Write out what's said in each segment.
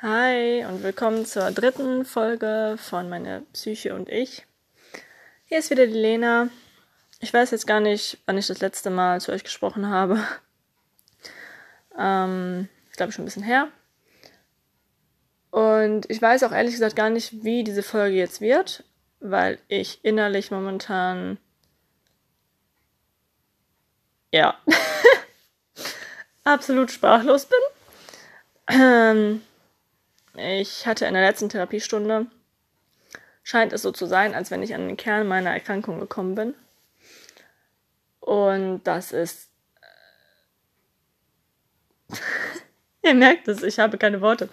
Hi und willkommen zur dritten Folge von Meine Psyche und ich. Hier ist wieder die Lena. Ich weiß jetzt gar nicht, wann ich das letzte Mal zu euch gesprochen habe. Ähm, ich glaube schon ein bisschen her. Und ich weiß auch ehrlich gesagt gar nicht, wie diese Folge jetzt wird, weil ich innerlich momentan ja absolut sprachlos bin. Ähm, ich hatte in der letzten Therapiestunde, scheint es so zu sein, als wenn ich an den Kern meiner Erkrankung gekommen bin. Und das ist. Ihr merkt es, ich habe keine Worte.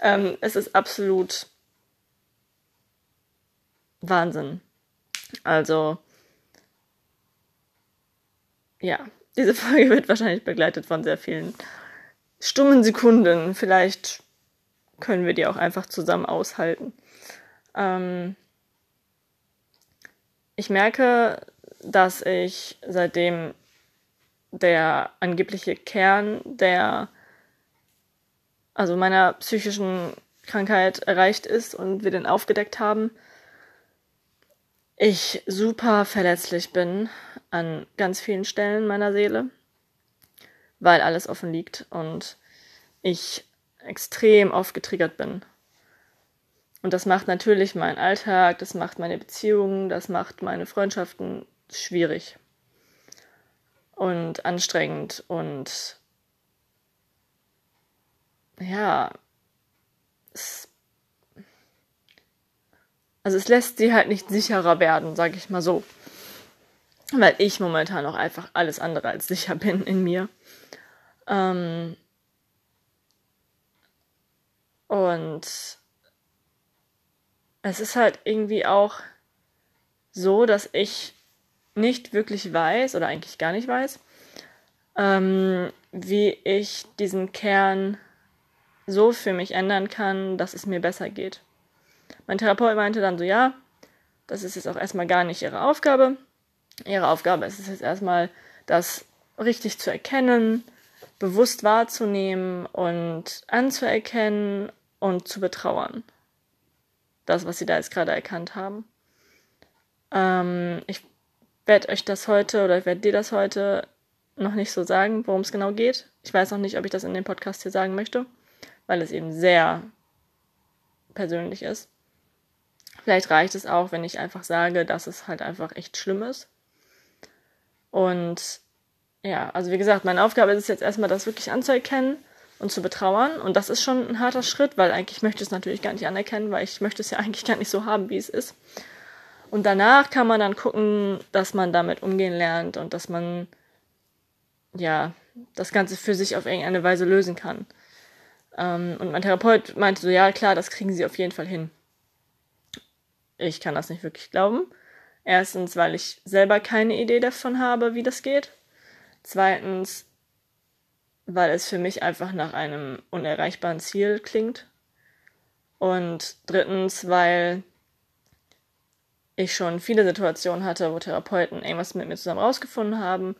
Ähm, es ist absolut Wahnsinn. Also, ja, diese Folge wird wahrscheinlich begleitet von sehr vielen stummen Sekunden. Vielleicht können wir die auch einfach zusammen aushalten. Ähm, ich merke, dass ich seitdem der angebliche Kern der, also meiner psychischen Krankheit erreicht ist und wir den aufgedeckt haben, ich super verletzlich bin an ganz vielen Stellen meiner Seele, weil alles offen liegt und ich extrem oft getriggert bin. Und das macht natürlich meinen Alltag, das macht meine Beziehungen, das macht meine Freundschaften schwierig und anstrengend und ja, es, also es lässt sie halt nicht sicherer werden, sag ich mal so. Weil ich momentan auch einfach alles andere als sicher bin in mir. Ähm, und es ist halt irgendwie auch so, dass ich nicht wirklich weiß oder eigentlich gar nicht weiß, ähm, wie ich diesen Kern so für mich ändern kann, dass es mir besser geht. Mein Therapeut meinte dann so, ja, das ist jetzt auch erstmal gar nicht ihre Aufgabe. Ihre Aufgabe ist es jetzt erstmal, das richtig zu erkennen, bewusst wahrzunehmen und anzuerkennen und zu betrauern. Das, was sie da jetzt gerade erkannt haben. Ähm, ich werde euch das heute oder ich werde dir das heute noch nicht so sagen, worum es genau geht. Ich weiß auch nicht, ob ich das in dem Podcast hier sagen möchte, weil es eben sehr persönlich ist. Vielleicht reicht es auch, wenn ich einfach sage, dass es halt einfach echt schlimm ist. Und ja, also wie gesagt, meine Aufgabe ist es jetzt erstmal, das wirklich anzuerkennen und zu betrauern. Und das ist schon ein harter Schritt, weil eigentlich möchte ich es natürlich gar nicht anerkennen, weil ich möchte es ja eigentlich gar nicht so haben, wie es ist. Und danach kann man dann gucken, dass man damit umgehen lernt und dass man ja das Ganze für sich auf irgendeine Weise lösen kann. Ähm, und mein Therapeut meinte so, ja klar, das kriegen sie auf jeden Fall hin. Ich kann das nicht wirklich glauben. Erstens, weil ich selber keine Idee davon habe, wie das geht. Zweitens, weil es für mich einfach nach einem unerreichbaren Ziel klingt. Und drittens, weil ich schon viele Situationen hatte, wo Therapeuten irgendwas mit mir zusammen rausgefunden haben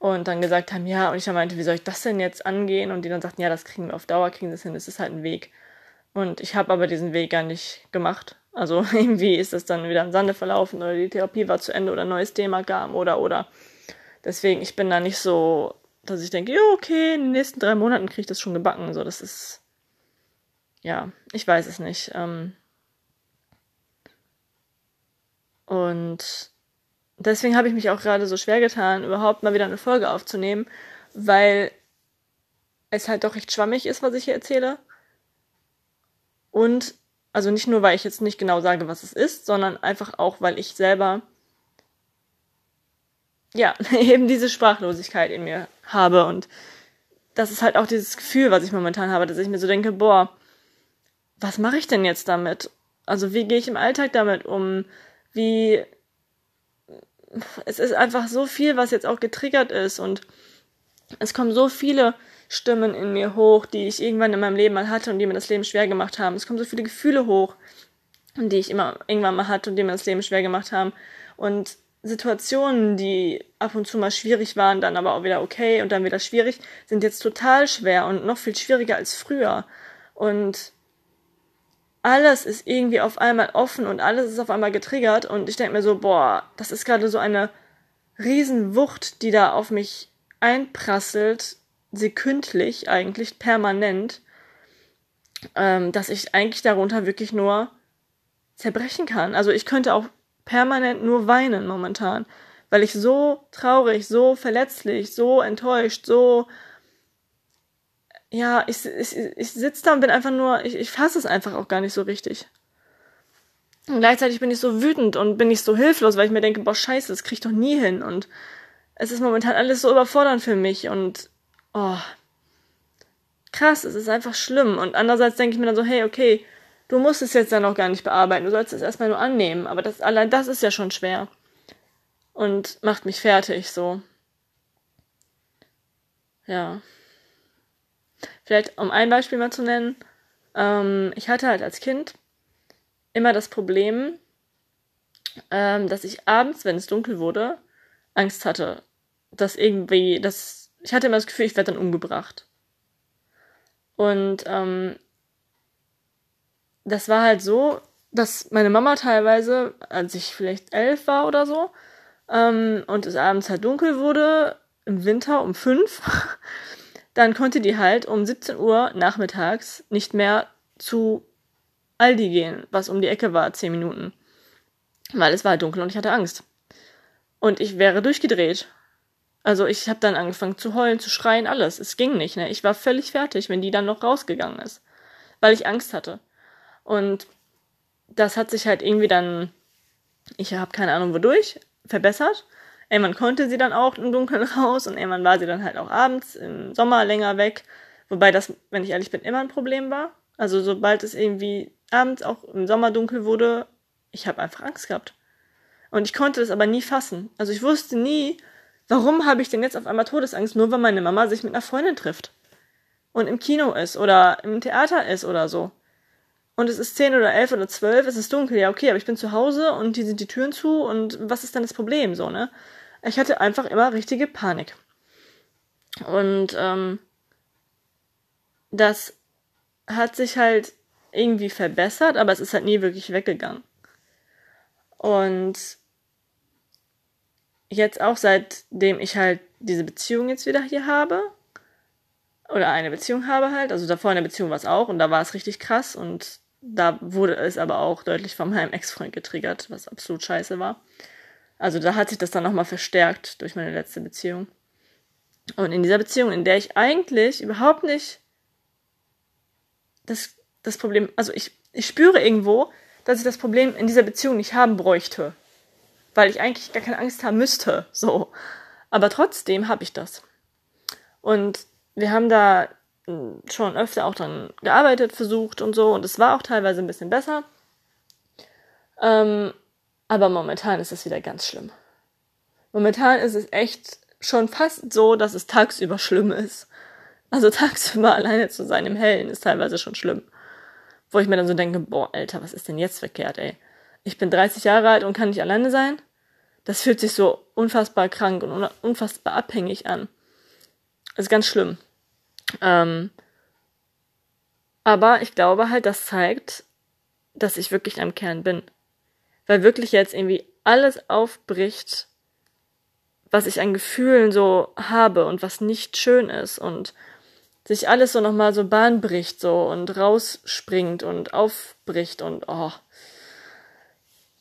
und dann gesagt haben, ja, und ich dann meinte, wie soll ich das denn jetzt angehen? Und die dann sagten, ja, das kriegen wir auf Dauer, kriegen das hin, das ist halt ein Weg. Und ich habe aber diesen Weg gar nicht gemacht. Also irgendwie ist das dann wieder im Sande verlaufen oder die Therapie war zu Ende oder ein neues Thema kam oder oder. Deswegen, ich bin da nicht so, dass ich denke, ja, okay, in den nächsten drei Monaten kriege ich das schon gebacken. So, das ist, ja, ich weiß es nicht. Ähm und deswegen habe ich mich auch gerade so schwer getan, überhaupt mal wieder eine Folge aufzunehmen, weil es halt doch recht schwammig ist, was ich hier erzähle. Und, also nicht nur, weil ich jetzt nicht genau sage, was es ist, sondern einfach auch, weil ich selber, ja, eben diese Sprachlosigkeit in mir habe. Und das ist halt auch dieses Gefühl, was ich momentan habe, dass ich mir so denke, boah, was mache ich denn jetzt damit? Also wie gehe ich im Alltag damit um? Wie es ist einfach so viel, was jetzt auch getriggert ist und es kommen so viele Stimmen in mir hoch, die ich irgendwann in meinem Leben mal hatte und die mir das Leben schwer gemacht haben. Es kommen so viele Gefühle hoch, die ich immer irgendwann mal hatte und die mir das Leben schwer gemacht haben. Und Situationen, die ab und zu mal schwierig waren, dann aber auch wieder okay und dann wieder schwierig, sind jetzt total schwer und noch viel schwieriger als früher. Und alles ist irgendwie auf einmal offen und alles ist auf einmal getriggert und ich denke mir so, boah, das ist gerade so eine Riesenwucht, die da auf mich einprasselt, sekündlich eigentlich, permanent, ähm, dass ich eigentlich darunter wirklich nur zerbrechen kann. Also ich könnte auch permanent nur weinen momentan, weil ich so traurig, so verletzlich, so enttäuscht, so ja, ich, ich, ich sitze da und bin einfach nur, ich, ich fasse es einfach auch gar nicht so richtig. Und gleichzeitig bin ich so wütend und bin ich so hilflos, weil ich mir denke, boah, scheiße, das krieg ich doch nie hin. Und es ist momentan alles so überfordernd für mich und oh, krass, es ist einfach schlimm. Und andererseits denke ich mir dann so, hey, okay, du musst es jetzt dann noch gar nicht bearbeiten, du sollst es erstmal nur annehmen. Aber das, allein das ist ja schon schwer. Und macht mich fertig, so. Ja. Vielleicht, um ein Beispiel mal zu nennen, ähm, ich hatte halt als Kind immer das Problem, ähm, dass ich abends, wenn es dunkel wurde, Angst hatte, dass irgendwie, dass ich hatte immer das Gefühl, ich werde dann umgebracht. Und ähm, das war halt so, dass meine Mama teilweise, als ich vielleicht elf war oder so, ähm, und es abends halt dunkel wurde, im Winter um fünf, dann konnte die halt um 17 Uhr nachmittags nicht mehr zu Aldi gehen, was um die Ecke war, 10 Minuten. Weil es war halt dunkel und ich hatte Angst. Und ich wäre durchgedreht. Also ich habe dann angefangen zu heulen, zu schreien, alles. Es ging nicht, ne? Ich war völlig fertig, wenn die dann noch rausgegangen ist. Weil ich Angst hatte. Und das hat sich halt irgendwie dann, ich habe keine Ahnung wodurch, verbessert. Irgendwann konnte sie dann auch im Dunkeln raus und irgendwann war sie dann halt auch abends im Sommer länger weg. Wobei das, wenn ich ehrlich bin, immer ein Problem war. Also sobald es irgendwie abends auch im Sommer dunkel wurde, ich habe einfach Angst gehabt. Und ich konnte das aber nie fassen. Also ich wusste nie, warum habe ich denn jetzt auf einmal Todesangst, nur weil meine Mama sich mit einer Freundin trifft. Und im Kino ist oder im Theater ist oder so. Und es ist zehn oder elf oder zwölf, es ist dunkel, ja okay, aber ich bin zu Hause und hier sind die Türen zu und was ist dann das Problem, so, ne? Ich hatte einfach immer richtige Panik. Und ähm, das hat sich halt irgendwie verbessert, aber es ist halt nie wirklich weggegangen. Und jetzt auch seitdem ich halt diese Beziehung jetzt wieder hier habe, oder eine Beziehung habe halt, also davor in der Beziehung war es auch und da war es richtig krass und da wurde es aber auch deutlich von meinem Ex-Freund getriggert, was absolut scheiße war. Also da hat sich das dann nochmal verstärkt durch meine letzte Beziehung. Und in dieser Beziehung, in der ich eigentlich überhaupt nicht das, das Problem, also ich, ich spüre irgendwo, dass ich das Problem in dieser Beziehung nicht haben bräuchte. Weil ich eigentlich gar keine Angst haben müsste, so. Aber trotzdem habe ich das. Und wir haben da schon öfter auch dann gearbeitet, versucht und so. Und es war auch teilweise ein bisschen besser. Ähm, aber momentan ist es wieder ganz schlimm. Momentan ist es echt schon fast so, dass es tagsüber schlimm ist. Also tagsüber alleine zu sein im Hellen ist teilweise schon schlimm. Wo ich mir dann so denke, boah, Alter, was ist denn jetzt verkehrt, ey? Ich bin 30 Jahre alt und kann nicht alleine sein? Das fühlt sich so unfassbar krank und unfassbar abhängig an. Das ist ganz schlimm. Ähm, aber ich glaube halt, das zeigt, dass ich wirklich am Kern bin weil wirklich jetzt irgendwie alles aufbricht, was ich an Gefühlen so habe und was nicht schön ist und sich alles so nochmal so Bahn bricht so und rausspringt und aufbricht und oh,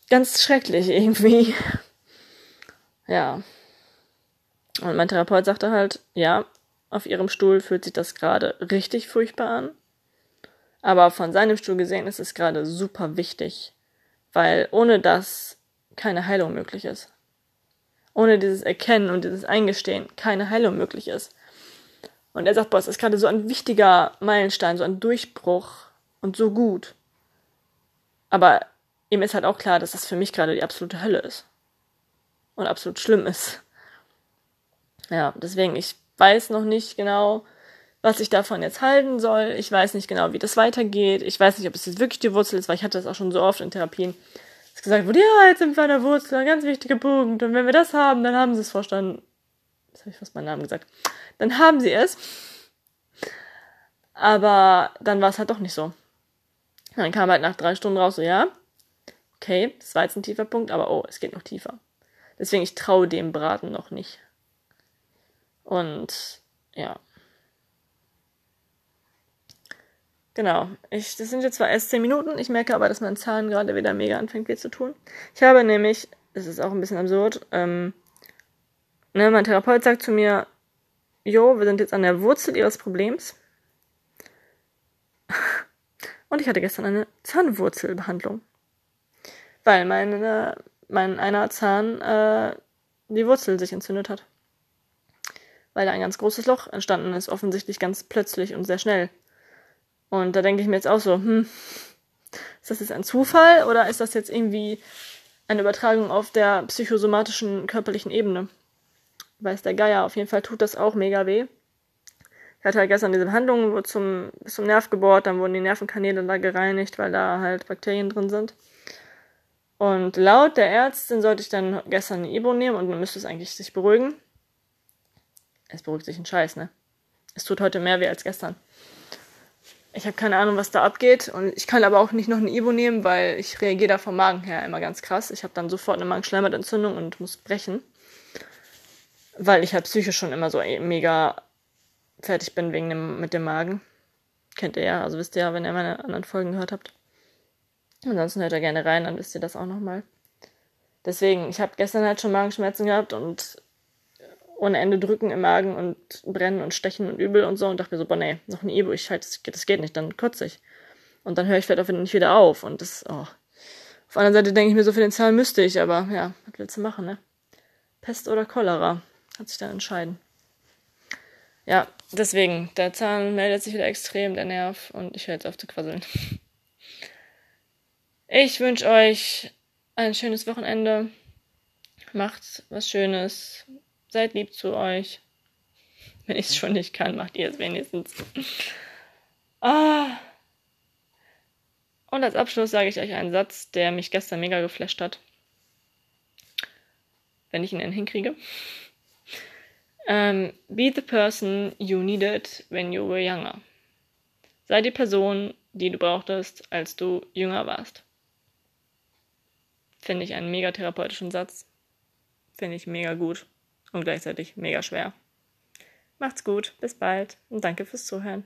ganz schrecklich irgendwie. Ja. Und mein Therapeut sagte halt, ja, auf ihrem Stuhl fühlt sich das gerade richtig furchtbar an. Aber von seinem Stuhl gesehen ist es gerade super wichtig, weil ohne das keine Heilung möglich ist. Ohne dieses Erkennen und dieses Eingestehen keine Heilung möglich ist. Und er sagt, boah, es ist gerade so ein wichtiger Meilenstein, so ein Durchbruch und so gut. Aber ihm ist halt auch klar, dass das für mich gerade die absolute Hölle ist. Und absolut schlimm ist. Ja, deswegen, ich weiß noch nicht genau, was ich davon jetzt halten soll. Ich weiß nicht genau, wie das weitergeht. Ich weiß nicht, ob es jetzt wirklich die Wurzel ist, weil ich hatte das auch schon so oft in Therapien, dass gesagt wurde, ja, jetzt sind wir an der Wurzel, ein ganz wichtiger Punkt. Und wenn wir das haben, dann haben sie es verstanden. Jetzt habe ich fast meinen Namen gesagt. Dann haben sie es. Aber dann war es halt doch nicht so. Dann kam halt nach drei Stunden raus, so ja, okay, das war jetzt ein tiefer Punkt, aber oh, es geht noch tiefer. Deswegen, ich traue dem Braten noch nicht. Und ja. Genau. Ich, das sind jetzt zwar erst 10 Minuten, ich merke aber, dass mein Zahn gerade wieder mega anfängt weh zu tun. Ich habe nämlich, es ist auch ein bisschen absurd, ähm, ne, mein Therapeut sagt zu mir, Jo, wir sind jetzt an der Wurzel ihres Problems. Und ich hatte gestern eine Zahnwurzelbehandlung. Weil meine, mein einer Zahn äh, die Wurzel sich entzündet hat. Weil da ein ganz großes Loch entstanden ist, offensichtlich ganz plötzlich und sehr schnell. Und da denke ich mir jetzt auch so, hm, ist das jetzt ein Zufall oder ist das jetzt irgendwie eine Übertragung auf der psychosomatischen körperlichen Ebene? Weiß der Geier, auf jeden Fall tut das auch mega weh. Ich hatte halt gestern diese Behandlung, wurde zum, zum Nerv gebohrt, dann wurden die Nervenkanäle da gereinigt, weil da halt Bakterien drin sind. Und laut der Ärztin sollte ich dann gestern ein Ibo nehmen und dann müsste es eigentlich sich beruhigen. Es beruhigt sich ein Scheiß, ne? Es tut heute mehr weh als gestern. Ich habe keine Ahnung, was da abgeht. Und ich kann aber auch nicht noch ein Ibo nehmen, weil ich reagiere da vom Magen her immer ganz krass. Ich habe dann sofort eine Magenschleimhautentzündung und muss brechen. Weil ich halt psychisch schon immer so mega fertig bin wegen dem, mit dem Magen. Kennt ihr ja, also wisst ihr ja, wenn ihr meine anderen Folgen gehört habt. Ansonsten hört ihr gerne rein, dann wisst ihr das auch nochmal. Deswegen, ich habe gestern halt schon Magenschmerzen gehabt und ohne Ende drücken im Magen und brennen und stechen und übel und so und dachte mir so, boah, nee, noch ein Ibu, ich halt, das, das geht nicht, dann kotze ich. Und dann höre ich vielleicht auch nicht wieder auf und das, oh. Auf der anderen Seite denke ich mir so, für den Zahn müsste ich, aber ja, was willst du machen, ne? Pest oder Cholera? Hat sich dann entscheiden. Ja, deswegen, der Zahn meldet sich wieder extrem, der Nerv, und ich höre jetzt auf zu quasseln. Ich wünsche euch ein schönes Wochenende. Macht was Schönes. Seid lieb zu euch. Wenn ich es schon nicht kann, macht ihr es wenigstens. Ah. Und als Abschluss sage ich euch einen Satz, der mich gestern mega geflasht hat. Wenn ich ihn denn hinkriege. Um, ähm, be the person you needed when you were younger. Sei die Person, die du brauchtest, als du jünger warst. Finde ich einen mega therapeutischen Satz. Finde ich mega gut und gleichzeitig mega schwer. Macht's gut, bis bald und danke fürs Zuhören.